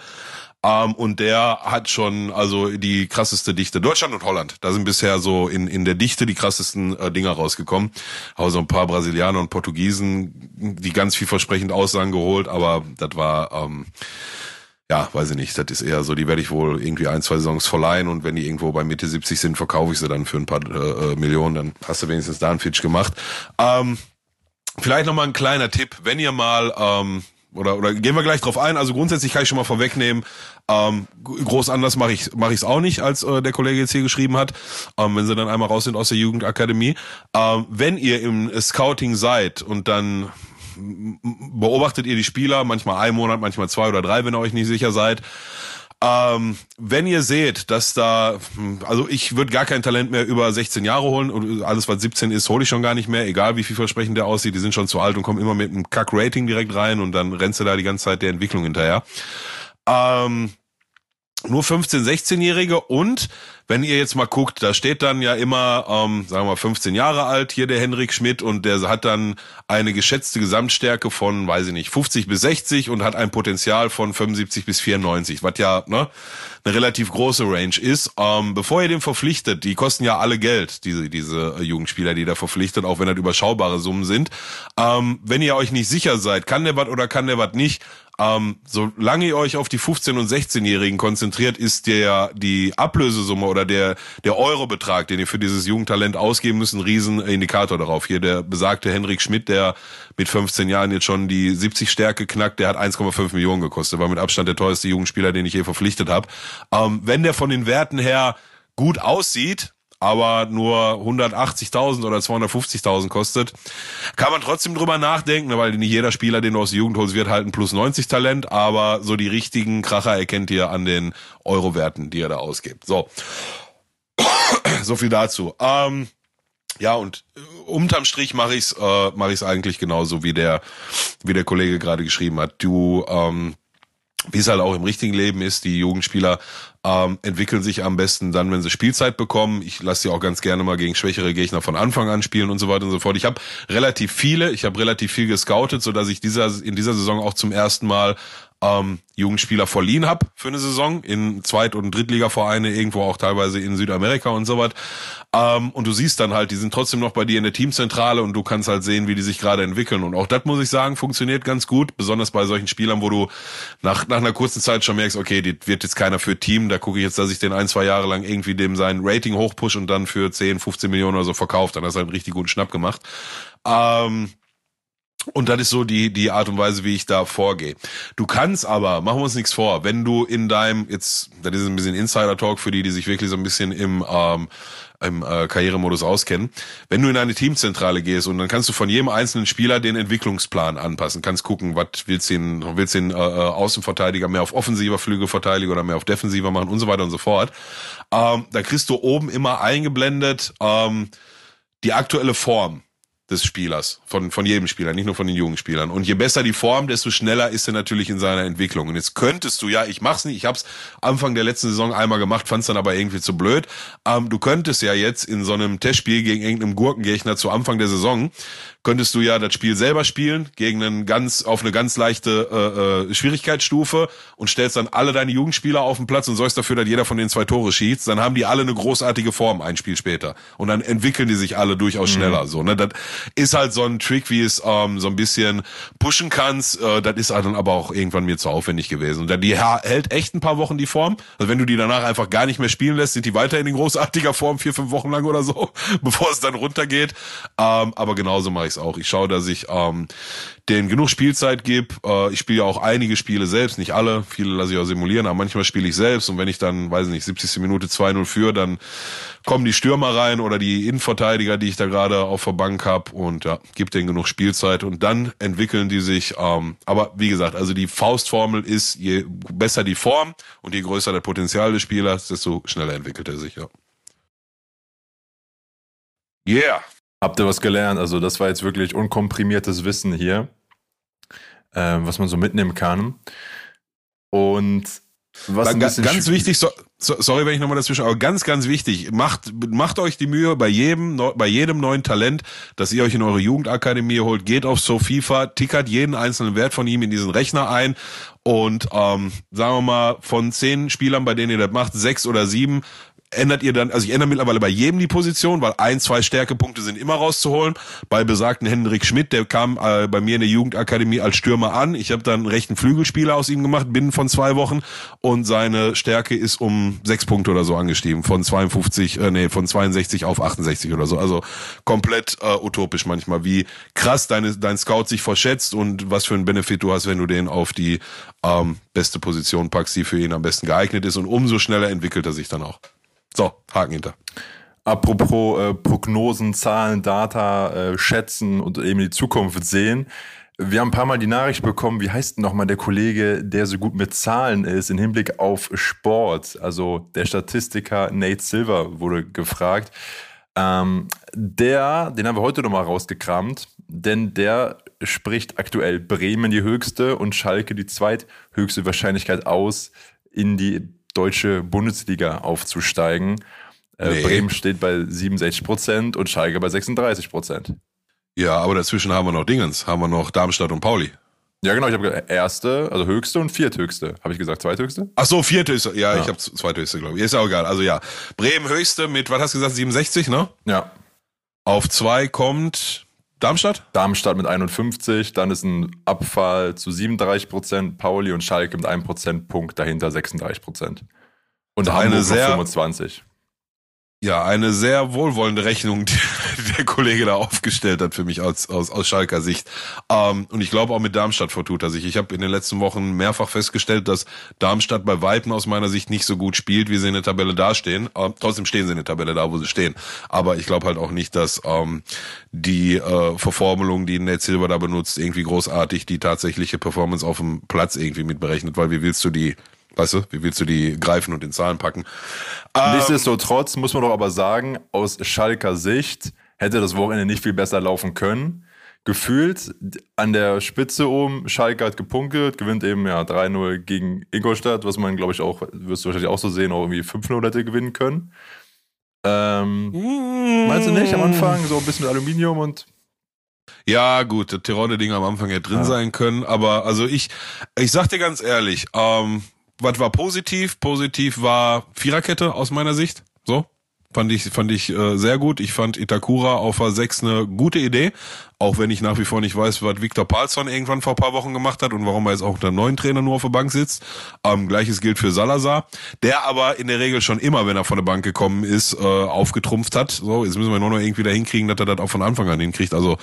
Ähm, und der hat schon also die krasseste Dichte. Deutschland und Holland, da sind bisher so in, in der Dichte die krassesten äh, Dinger rausgekommen. Also ein paar Brasilianer und Portugiesen, die ganz vielversprechend Aussagen geholt, aber das war ähm, ja, weiß ich nicht, das ist eher so, die werde ich wohl irgendwie ein, zwei Saisons verleihen und wenn die irgendwo bei Mitte 70 sind, verkaufe ich sie dann für ein paar äh, äh, Millionen, dann hast du wenigstens da einen Fitch gemacht. Ähm, vielleicht nochmal ein kleiner Tipp, wenn ihr mal ähm, oder, oder gehen wir gleich drauf ein. Also grundsätzlich kann ich schon mal vorwegnehmen, ähm, groß anders mache ich mache ich es auch nicht, als äh, der Kollege jetzt hier geschrieben hat, ähm, wenn sie dann einmal raus sind aus der Jugendakademie. Ähm, wenn ihr im Scouting seid und dann beobachtet ihr die Spieler, manchmal ein Monat, manchmal zwei oder drei, wenn ihr euch nicht sicher seid. Ähm, wenn ihr seht, dass da, also ich würde gar kein Talent mehr über 16 Jahre holen und alles, was 17 ist, hole ich schon gar nicht mehr, egal wie vielversprechend der aussieht, die sind schon zu alt und kommen immer mit einem Kack-Rating direkt rein und dann rennst du da die ganze Zeit der Entwicklung hinterher. Ähm, nur 15-, 16-Jährige und wenn ihr jetzt mal guckt, da steht dann ja immer, ähm, sagen wir mal, 15 Jahre alt, hier der Henrik Schmidt und der hat dann eine geschätzte Gesamtstärke von, weiß ich nicht, 50 bis 60 und hat ein Potenzial von 75 bis 94, was ja ne, eine relativ große Range ist. Ähm, bevor ihr den verpflichtet, die kosten ja alle Geld, diese, diese äh, Jugendspieler, die da verpflichtet, auch wenn das überschaubare Summen sind. Ähm, wenn ihr euch nicht sicher seid, kann der was oder kann der was nicht, ähm, solange ihr euch auf die 15- und 16-Jährigen konzentriert, ist der die Ablösesumme oder der der Eurobetrag, den ihr für dieses Jugendtalent ausgeben müsst, ein Riesenindikator darauf. Hier der besagte Henrik Schmidt, der mit 15 Jahren jetzt schon die 70 Stärke knackt, der hat 1,5 Millionen gekostet, war mit Abstand der teuerste Jugendspieler, den ich je verpflichtet habe. Ähm, wenn der von den Werten her gut aussieht, aber nur 180.000 oder 250.000 kostet, kann man trotzdem drüber nachdenken, weil nicht jeder Spieler, den du aus der Jugend holst, wird halt ein plus 90 Talent, aber so die richtigen Kracher erkennt ihr an den Euro-Werten, die ihr da ausgibt. So. [coughs] so viel dazu. Ähm, ja, und äh, unterm Strich mache ich's, äh, mache ich's eigentlich genauso wie der, wie der Kollege gerade geschrieben hat. Du ähm, wie es halt auch im richtigen Leben ist, die Jugendspieler ähm, entwickeln sich am besten dann, wenn sie Spielzeit bekommen. Ich lasse sie auch ganz gerne mal gegen schwächere Gegner von Anfang an spielen und so weiter und so fort. Ich habe relativ viele, ich habe relativ viel gescoutet, so dass ich dieser in dieser Saison auch zum ersten Mal ähm, Jugendspieler verliehen habe für eine Saison in Zweit- und Drittligavereine, irgendwo auch teilweise in Südamerika und so was. Ähm, und du siehst dann halt, die sind trotzdem noch bei dir in der Teamzentrale und du kannst halt sehen, wie die sich gerade entwickeln. Und auch das muss ich sagen, funktioniert ganz gut, besonders bei solchen Spielern, wo du nach, nach einer kurzen Zeit schon merkst, okay, die wird jetzt keiner für Team, da gucke ich jetzt, dass ich den ein, zwei Jahre lang irgendwie dem sein Rating hochpush und dann für 10, 15 Millionen oder so verkauft. Dann hast du halt einen richtig guten Schnapp gemacht. Ähm, und das ist so die, die Art und Weise, wie ich da vorgehe. Du kannst aber, machen wir uns nichts vor, wenn du in deinem, jetzt, das ist ein bisschen Insider-Talk für die, die sich wirklich so ein bisschen im, ähm, im äh, Karrieremodus auskennen. Wenn du in eine Teamzentrale gehst und dann kannst du von jedem einzelnen Spieler den Entwicklungsplan anpassen, kannst gucken, was willst du den, willst den äh, Außenverteidiger mehr auf offensiver Flügelverteidiger oder mehr auf defensiver machen und so weiter und so fort. Ähm, da kriegst du oben immer eingeblendet ähm, die aktuelle Form des Spielers, von, von jedem Spieler, nicht nur von den jungen Spielern. Und je besser die Form, desto schneller ist er natürlich in seiner Entwicklung. Und jetzt könntest du, ja, ich mach's nicht, ich hab's Anfang der letzten Saison einmal gemacht, fand's dann aber irgendwie zu blöd. Ähm, du könntest ja jetzt in so einem Testspiel gegen irgendeinem Gurkengegner zu Anfang der Saison könntest du ja das Spiel selber spielen gegen einen ganz auf eine ganz leichte äh, äh, Schwierigkeitsstufe und stellst dann alle deine Jugendspieler auf den Platz und sorgst dafür, dass jeder von den zwei Tore schießt. Dann haben die alle eine großartige Form ein Spiel später und dann entwickeln die sich alle durchaus mhm. schneller. So, ne, das ist halt so ein Trick, wie es ähm, so ein bisschen pushen kannst. Äh, das ist halt dann aber auch irgendwann mir zu aufwendig gewesen. Und die hält echt ein paar Wochen die Form. Also wenn du die danach einfach gar nicht mehr spielen lässt, sind die weiter in großartiger Form vier fünf Wochen lang oder so, [laughs] bevor es dann runtergeht. Ähm, aber genauso mache ich es auch. Ich schaue, dass ich ähm, denen genug Spielzeit gebe. Äh, ich spiele ja auch einige Spiele selbst, nicht alle. Viele lasse ich auch simulieren, aber manchmal spiele ich selbst. Und wenn ich dann, weiß nicht, 70. Minute 2-0 führe, dann kommen die Stürmer rein oder die Innenverteidiger, die ich da gerade auf der Bank habe und ja, gib denen genug Spielzeit und dann entwickeln die sich. Ähm, aber wie gesagt, also die Faustformel ist, je besser die Form und je größer das Potenzial des Spielers, desto schneller entwickelt er sich, ja. Yeah. Habt ihr was gelernt? Also, das war jetzt wirklich unkomprimiertes Wissen hier, äh, was man so mitnehmen kann. Und was ganz, ganz wichtig, so, so, sorry, wenn ich nochmal dazwischen, aber ganz, ganz wichtig, macht, macht euch die Mühe bei jedem, bei jedem neuen Talent, dass ihr euch in eure Jugendakademie holt, geht auf SoFIFA, tickert jeden einzelnen Wert von ihm in diesen Rechner ein und ähm, sagen wir mal, von zehn Spielern, bei denen ihr das macht, sechs oder sieben ändert ihr dann, also ich ändere mittlerweile bei jedem die Position, weil ein, zwei Stärkepunkte sind immer rauszuholen. Bei besagten Hendrik Schmidt, der kam äh, bei mir in der Jugendakademie als Stürmer an. Ich habe dann einen rechten Flügelspieler aus ihm gemacht, binnen von zwei Wochen und seine Stärke ist um sechs Punkte oder so angestiegen, von 52, äh, nee, von 62 auf 68 oder so. Also komplett äh, utopisch manchmal, wie krass deine, dein Scout sich verschätzt und was für einen Benefit du hast, wenn du den auf die ähm, beste Position packst, die für ihn am besten geeignet ist und umso schneller entwickelt er sich dann auch. So, Haken hinter. Apropos äh, Prognosen, Zahlen, Data, äh, Schätzen und eben die Zukunft sehen. Wir haben ein paar Mal die Nachricht bekommen, wie heißt denn nochmal der Kollege, der so gut mit Zahlen ist, im Hinblick auf Sport? Also der Statistiker Nate Silver wurde gefragt. Ähm, der, den haben wir heute nochmal rausgekramt, denn der spricht aktuell Bremen die höchste und Schalke die zweithöchste Wahrscheinlichkeit aus, in die deutsche Bundesliga aufzusteigen. Äh, nee. Bremen steht bei 67 Prozent und Schalke bei 36 Prozent. Ja, aber dazwischen haben wir noch Dingens, haben wir noch Darmstadt und Pauli. Ja, genau, ich habe erste, also höchste und vierthöchste. Habe ich gesagt, zweithöchste? Ach so, vierthöchste. Ja, ja. ich habe zweithöchste, glaube ich. Ist auch egal. Also ja, Bremen höchste mit, was hast du gesagt, 67, ne? Ja. Auf zwei kommt Darmstadt? Darmstadt mit 51, dann ist ein Abfall zu 37 Prozent, Pauli und Schalke mit einem Prozentpunkt dahinter 36 Prozent. Und also Hamburg sehr, 25. Ja, eine sehr wohlwollende Rechnung, [laughs] die der Kollege da aufgestellt hat für mich aus, aus, aus Schalker Sicht. Ähm, und ich glaube auch mit Darmstadt vertut er sich. Ich habe in den letzten Wochen mehrfach festgestellt, dass Darmstadt bei Weitem aus meiner Sicht nicht so gut spielt, wie sie in der Tabelle dastehen. Ähm, trotzdem stehen sie in der Tabelle da, wo sie stehen. Aber ich glaube halt auch nicht, dass ähm, die äh, Verformelung, die Nate Silver da benutzt, irgendwie großartig die tatsächliche Performance auf dem Platz irgendwie mitberechnet, weil wie willst du die Weißt du, wie willst du die greifen und in Zahlen packen? Ähm, Nichtsdestotrotz muss man doch aber sagen, aus Schalker Sicht hätte das Wochenende nicht viel besser laufen können. gefühlt an der Spitze oben, Schalke hat gepunktet, gewinnt eben ja 3-0 gegen Ingolstadt, was man, glaube ich, auch, wirst du wahrscheinlich auch so sehen, auch irgendwie 5-0 hätte gewinnen können. Ähm, meinst du nicht am Anfang so ein bisschen mit Aluminium und Ja, gut, das Tirone-Ding am Anfang hätte drin Ja. sein können, aber also ich, ich sag dir ganz ehrlich, ähm, was war positiv? Positiv war Viererkette aus meiner Sicht. So. Fand ich, fand ich äh, sehr gut. Ich fand Itakura auf der 6 eine gute Idee. Auch wenn ich nach wie vor nicht weiß, was Viktor Palsson irgendwann vor paar Wochen gemacht hat und warum er jetzt auch unter neuen Trainer nur auf der Bank sitzt. Ähm, Gleiches gilt für Salazar, der aber in der Regel schon immer, wenn er von der Bank gekommen ist, äh, aufgetrumpft hat. So, jetzt müssen wir nur noch irgendwie da hinkriegen, dass er das auch von Anfang an hinkriegt. Also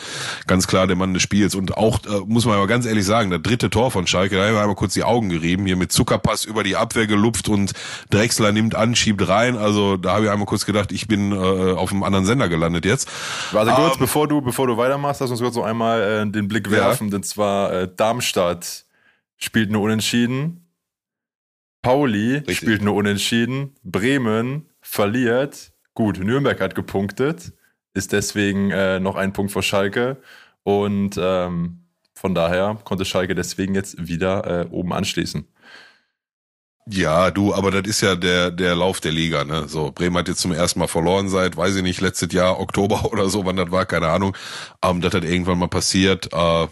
ganz klar der Mann des Spiels. Und auch, äh, muss man aber ganz ehrlich sagen, das dritte Tor von Schalke, da haben wir einmal kurz die Augen gerieben, hier mit Zuckerpass über die Abwehr gelupft und Drexler nimmt an, schiebt rein. Also da habe ich einmal kurz gedacht, ich bin äh, auf einem anderen Sender gelandet jetzt. Warte kurz, Ähm, bevor du, bevor du weitermachst, lass uns kurz noch einmal äh, den Blick Ja. werfen. Und zwar äh, Darmstadt spielt nur unentschieden. Pauli Richtig. spielt nur unentschieden. Bremen verliert. Gut, Nürnberg hat gepunktet. Ist deswegen äh, noch ein Punkt vor Schalke. Und ähm, von daher konnte Schalke deswegen jetzt wieder äh, oben anschließen. Ja, du, aber das ist ja der, der Lauf der Liga, ne? So, Bremen hat jetzt zum ersten Mal verloren seit, weiß ich nicht, letztes Jahr, Oktober [laughs] oder so, wann das war, keine Ahnung. Ähm, das hat irgendwann mal passiert, äh, war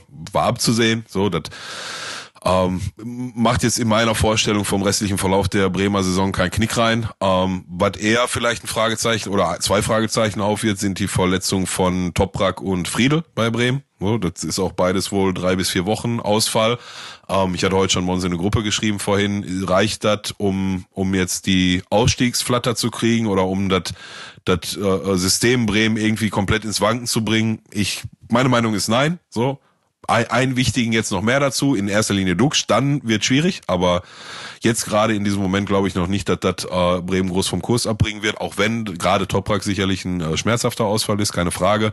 abzusehen, so, das, ähm, macht jetzt in meiner Vorstellung vom restlichen Verlauf der Bremer Saison keinen Knick rein. Ähm, was eher vielleicht ein Fragezeichen oder zwei Fragezeichen aufwirft, sind die Verletzungen von Toprak und Friedel bei Bremen. Das ist auch beides wohl drei bis vier Wochen Ausfall. Ähm, ich hatte heute schon in eine Gruppe geschrieben vorhin, reicht das, um, um jetzt die Ausstiegsflatter zu kriegen oder um das das äh, System Bremen irgendwie komplett ins Wanken zu bringen? Ich, meine Meinung ist nein. So, einen wichtigen jetzt noch mehr dazu, in erster Linie Dux, dann wird schwierig, aber jetzt gerade in diesem Moment glaube ich noch nicht, dass das äh, Bremen groß vom Kurs abbringen wird, auch wenn gerade Toprak sicherlich ein äh, schmerzhafter Ausfall ist, keine Frage.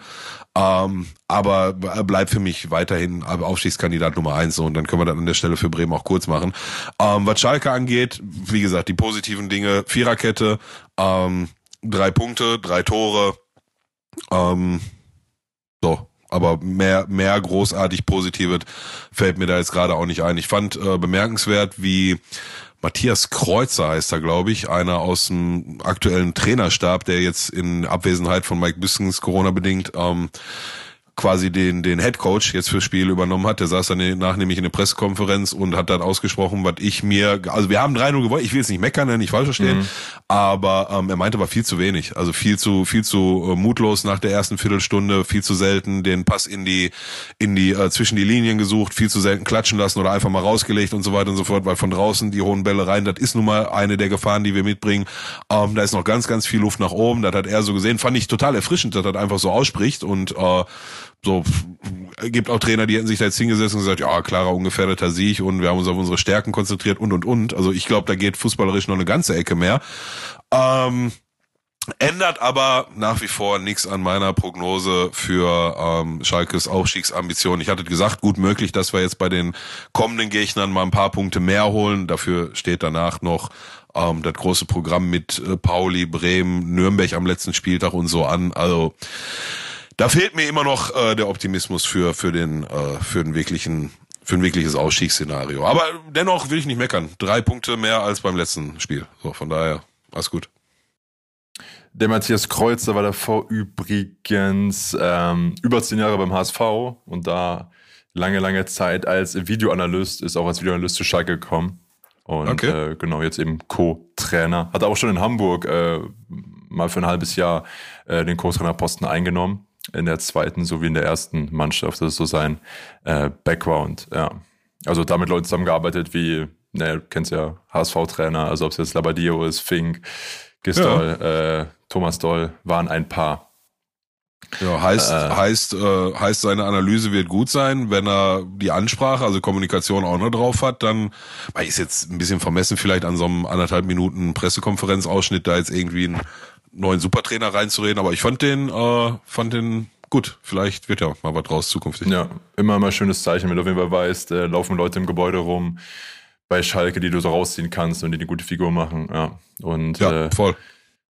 Ähm, aber er bleibt für mich weiterhin Aufstiegskandidat Nummer eins. So, und dann können wir das an der Stelle für Bremen auch kurz machen. Ähm, was Schalke angeht, wie gesagt, die positiven Dinge, Viererkette, ähm, drei Punkte, drei Tore, ähm, so, aber mehr, mehr großartig Positives fällt mir da jetzt gerade auch nicht ein. Ich fand äh, bemerkenswert, wie Matthias Kreuzer heißt er, glaube ich, einer aus dem aktuellen Trainerstab, der jetzt in Abwesenheit von Mike Biskens Corona bedingt ähm, quasi den, den Head Coach jetzt fürs Spiel übernommen hat. Der saß dann nach nämlich in der Pressekonferenz und hat dann ausgesprochen, was ich mir, also wir haben 3-0 gewonnen, ich will jetzt nicht meckern, ne, nicht falsch verstehen, aber ähm, er meinte, war viel zu wenig. Also viel zu, viel zu äh, mutlos nach der ersten Viertelstunde, viel zu selten den Pass in die, in die, äh, zwischen die Linien gesucht, viel zu selten klatschen lassen oder einfach mal rausgelegt und so weiter und so fort, weil von draußen die hohen Bälle rein, das ist nun mal eine der Gefahren, die wir mitbringen. Ähm, da ist noch ganz, ganz viel Luft nach oben, das hat er so gesehen, fand ich total erfrischend, dass er das einfach so ausspricht und äh, so gibt auch Trainer, die hätten sich da jetzt hingesetzt und gesagt, ja, klarer ungefährdeter Sieg und wir haben uns auf unsere Stärken konzentriert und und und. Also ich glaube, da geht fußballerisch noch eine ganze Ecke mehr. Ähm, ändert aber nach wie vor nichts an meiner Prognose für ähm, Schalkes Aufstiegsambition. Ich hatte gesagt, gut möglich, dass wir jetzt bei den kommenden Gegnern mal ein paar Punkte mehr holen. Dafür steht danach noch ähm, das große Programm mit äh, Pauli, Bremen, Nürnberg am letzten Spieltag und so an. Also da fehlt mir immer noch äh, der Optimismus für für den äh, für den wirklichen für ein wirkliches Ausstiegsszenario. Aber dennoch will ich nicht meckern. Drei Punkte mehr als beim letzten Spiel. So von daher alles gut. Der Matthias Kreuzer war davor übrigens ähm, über zehn Jahre beim HSV und da lange, lange Zeit als Videoanalyst, ist auch als Videoanalyst zu Schalke gekommen. Und Okay. äh, genau, jetzt eben Co-Trainer. Hat auch schon in Hamburg äh, mal für ein halbes Jahr äh, den Co-Trainerposten eingenommen. In der zweiten sowie in der ersten Mannschaft. Das ist so sein äh, Background, ja. Also damit Leuten zusammengearbeitet wie, ne, du kennst ja HSV-Trainer, also ob es jetzt Labadio ist, Fink, Gistol, äh, Thomas Doll, waren ein paar. Ja, heißt, Äh. heißt, äh, heißt, seine Analyse wird gut sein, wenn er die Ansprache, also Kommunikation auch noch drauf hat, dann, weil ist jetzt ein bisschen vermessen, vielleicht an so einem anderthalb Minuten Pressekonferenzausschnitt da jetzt irgendwie einen neuen Supertrainer reinzureden, aber ich fand den, äh, fand den gut. Vielleicht wird ja mal was draus zukünftig. Ja, immer mal schönes Zeichen, wenn du auf jeden Fall weißt, äh, laufen Leute im Gebäude rum bei Schalke, die du so rausziehen kannst und die eine gute Figur machen. Ja. Und Ja, äh, voll.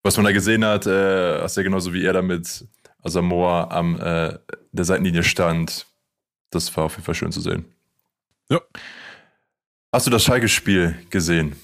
was man da gesehen hat, äh, hast ja genauso wie er da mit Asamoah am äh, der Seitenlinie stand, das war auf jeden Fall schön zu sehen. Ja. Hast du das Schalke-Spiel gesehen?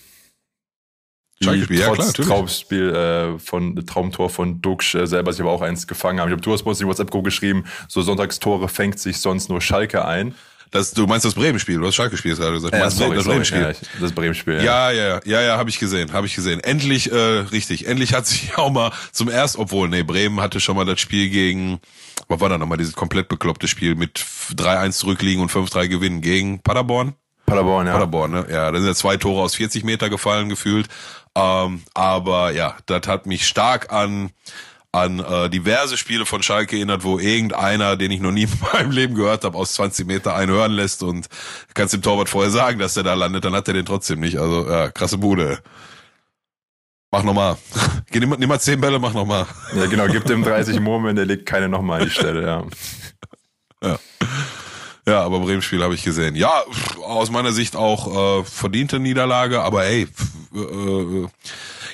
Schalke-Spiel, ja klar, natürlich. Traumspiel äh, von Traumtor von Duxch äh, selber sich aber auch eins gefangen haben. Ich habe du hast bei uns in WhatsApp-Gruppe geschrieben, so Sonntagstore fängt sich sonst nur Schalke ein. Das, du meinst das Bremen-Spiel, du hast Schalke-Spiel gerade gesagt. Ja, meinst sorry, das. Bremen-Spiel. Ja, das Bremen-Spiel. Ja, ja, ja, ja, ja habe ich gesehen, habe ich gesehen. Endlich, äh, richtig, endlich hat sich [laughs] auch mal zum erst, obwohl, nee, Bremen hatte schon mal das Spiel gegen, was war da nochmal, dieses komplett bekloppte Spiel mit 3-1 zurückliegen und 5-3 gewinnen gegen Paderborn? Paderborn, ja. Paderborn, ne? Ja, da sind ja zwei Tore aus 40 Meter gefallen gefühlt. Ähm, aber ja, das hat mich stark an an äh, diverse Spiele von Schalke erinnert, wo irgendeiner, den ich noch nie [laughs] in meinem Leben gehört habe, aus 20 Meter einen hören lässt und kannst dem Torwart vorher sagen, dass der da landet, dann hat er den trotzdem nicht. Also ja, krasse Bude. Mach nochmal. [laughs] Nimm, nimm mal 10 Bälle, mach nochmal. Ja, genau, gibt dem 30 Murmeln, der legt keine nochmal an die Stelle, ja. [laughs] Ja, aber Bremen-Spiel habe ich gesehen. Ja, aus meiner Sicht auch äh, verdiente Niederlage, aber ey, pff, äh,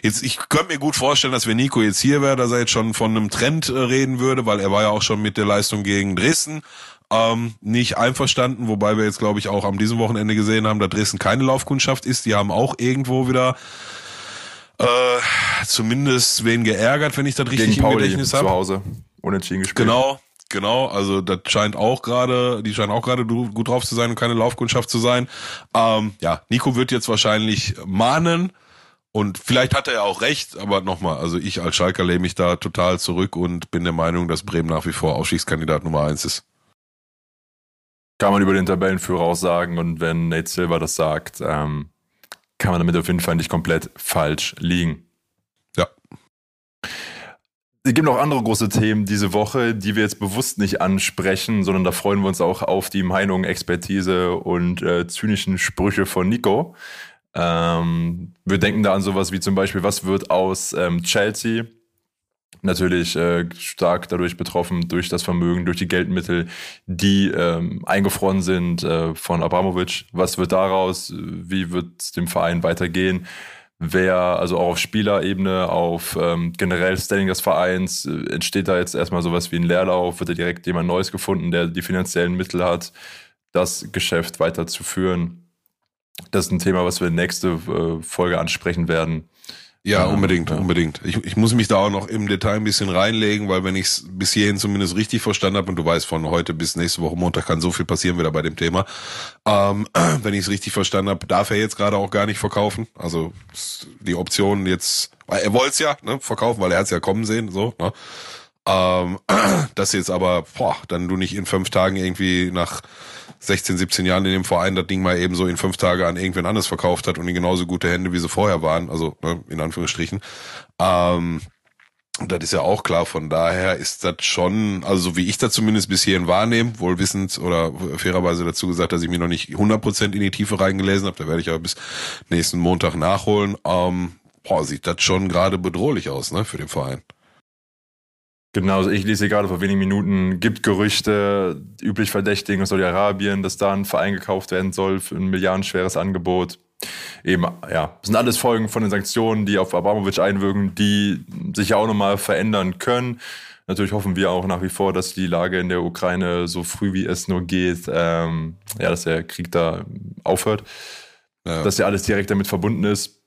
jetzt ich könnte mir gut vorstellen, dass wenn Nico jetzt hier wäre, dass er jetzt schon von einem Trend äh, reden würde, weil er war ja auch schon mit der Leistung gegen Dresden ähm, nicht einverstanden, wobei wir jetzt glaube ich auch am diesem Wochenende gesehen haben, dass Dresden keine Laufkundschaft ist. Die haben auch irgendwo wieder äh, zumindest wen geärgert, wenn ich das richtig Gegen im Pauli Gedächtnis zu habe. Hause. Unentschieden gespielt. Genau, genau. Also das scheint auch gerade, die scheinen auch gerade gut drauf zu sein und keine Laufkundschaft zu sein. Ähm, ja, Nico wird jetzt wahrscheinlich mahnen und vielleicht hat er ja auch recht, aber nochmal, also ich als Schalker lehne mich da total zurück und bin der Meinung, dass Bremen nach wie vor Aufstiegskandidat Nummer eins ist. Kann man über den Tabellenführer auch sagen und wenn Nate Silver das sagt, ähm, kann man damit auf jeden Fall nicht komplett falsch liegen. Es gibt noch andere große Themen diese Woche, die wir jetzt bewusst nicht ansprechen, sondern da freuen wir uns auch auf die Meinung, Expertise und äh, zynischen Sprüche von Nico. Ähm, wir denken da an sowas wie zum Beispiel, was wird aus ähm, Chelsea? Natürlich äh, stark dadurch betroffen, durch das Vermögen, durch die Geldmittel, die ähm, eingefroren sind äh, von Abramovic. Was wird daraus? Wie wird es dem Verein weitergehen? Wer, also auch auf Spielerebene, auf ähm, generell Standing des Vereins, äh, entsteht da jetzt erstmal sowas wie ein Leerlauf? Wird da direkt jemand Neues gefunden, der die finanziellen Mittel hat, das Geschäft weiterzuführen? Das ist ein Thema, was wir nächste äh, Folge ansprechen werden. Ja, unbedingt, ja. unbedingt. Ich, ich muss mich da auch noch im Detail ein bisschen reinlegen, weil wenn ich es bis hierhin zumindest richtig verstanden habe, und du weißt, von heute bis nächste Woche Montag kann so viel passieren wieder bei dem Thema, ähm, [clears throat] wenn ich es richtig verstanden habe, darf er jetzt gerade auch gar nicht verkaufen. Also die Option jetzt, weil er wollte es ja ne, verkaufen, weil er hat es ja kommen sehen, so. Ne? Ähm, [clears throat] dass jetzt aber, boah, dann du nicht in fünf Tagen irgendwie nach 16, 17 Jahren in dem Verein das Ding mal eben so in fünf Tage an irgendwen anderes verkauft hat und in genauso gute Hände, wie sie vorher waren, also ne, in Anführungsstrichen. Ähm, das ist ja auch klar, von daher ist das schon, also so wie ich das zumindest bis hierhin wahrnehme, wohl wissend oder fairerweise dazu gesagt, dass ich mir noch nicht 100% in die Tiefe reingelesen habe, da werde ich aber bis nächsten Montag nachholen. Ähm, boah, sieht das schon gerade bedrohlich aus, ne, für den Verein. Genau, also ich lese gerade vor wenigen Minuten, gibt Gerüchte, üblich Verdächtigen aus Saudi-Arabien, dass da ein Verein gekauft werden soll für ein milliardenschweres Angebot. Eben, ja, das sind alles Folgen von den Sanktionen, die auf Abramovic einwirken, die sich ja auch nochmal verändern können. Natürlich hoffen wir auch nach wie vor, dass die Lage in der Ukraine so früh wie es nur geht, ähm, ja, dass der Krieg da aufhört, Ja. dass ja alles direkt damit verbunden ist.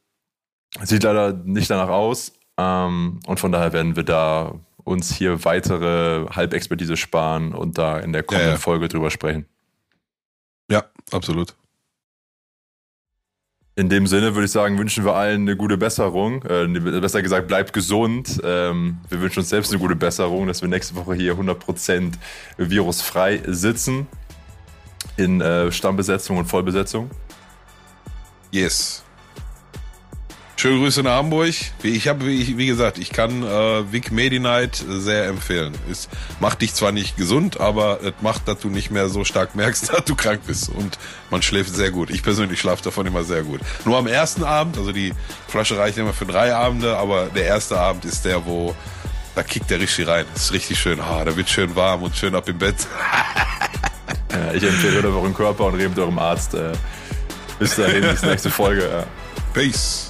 Sieht leider nicht danach aus. Ähm, und von daher werden wir da uns hier weitere Halbexpertise sparen und da in der kommenden Ja, ja. Folge drüber sprechen. ja, absolut. In dem Sinne würde ich sagen, wünschen wir allen eine gute Besserung. Äh, besser gesagt, bleibt gesund. Ähm, wir wünschen uns selbst eine gute Besserung, dass wir nächste Woche hier 100% virusfrei sitzen. In äh, Stammbesetzung und Vollbesetzung. Yes. Schöne Grüße nach Hamburg. Wie ich habe, wie, gesagt, ich kann äh, Vic Medi Night sehr empfehlen. Es macht dich zwar nicht gesund, aber es macht, dass du nicht mehr so stark merkst, [laughs] dass du krank bist. Und man schläft sehr gut. Ich persönlich schlafe davon immer sehr gut. Nur am ersten Abend, also die Flasche reicht immer für drei Abende, aber der erste Abend ist der, wo da kickt der richtig rein. Das ist richtig schön. Ah, da wird schön warm und schön ab im Bett. [laughs] Äh, ich empfehle euch euren Körper und redet mit eurem Arzt. Äh, bis dahin, bis nächste Folge. Ja. Peace.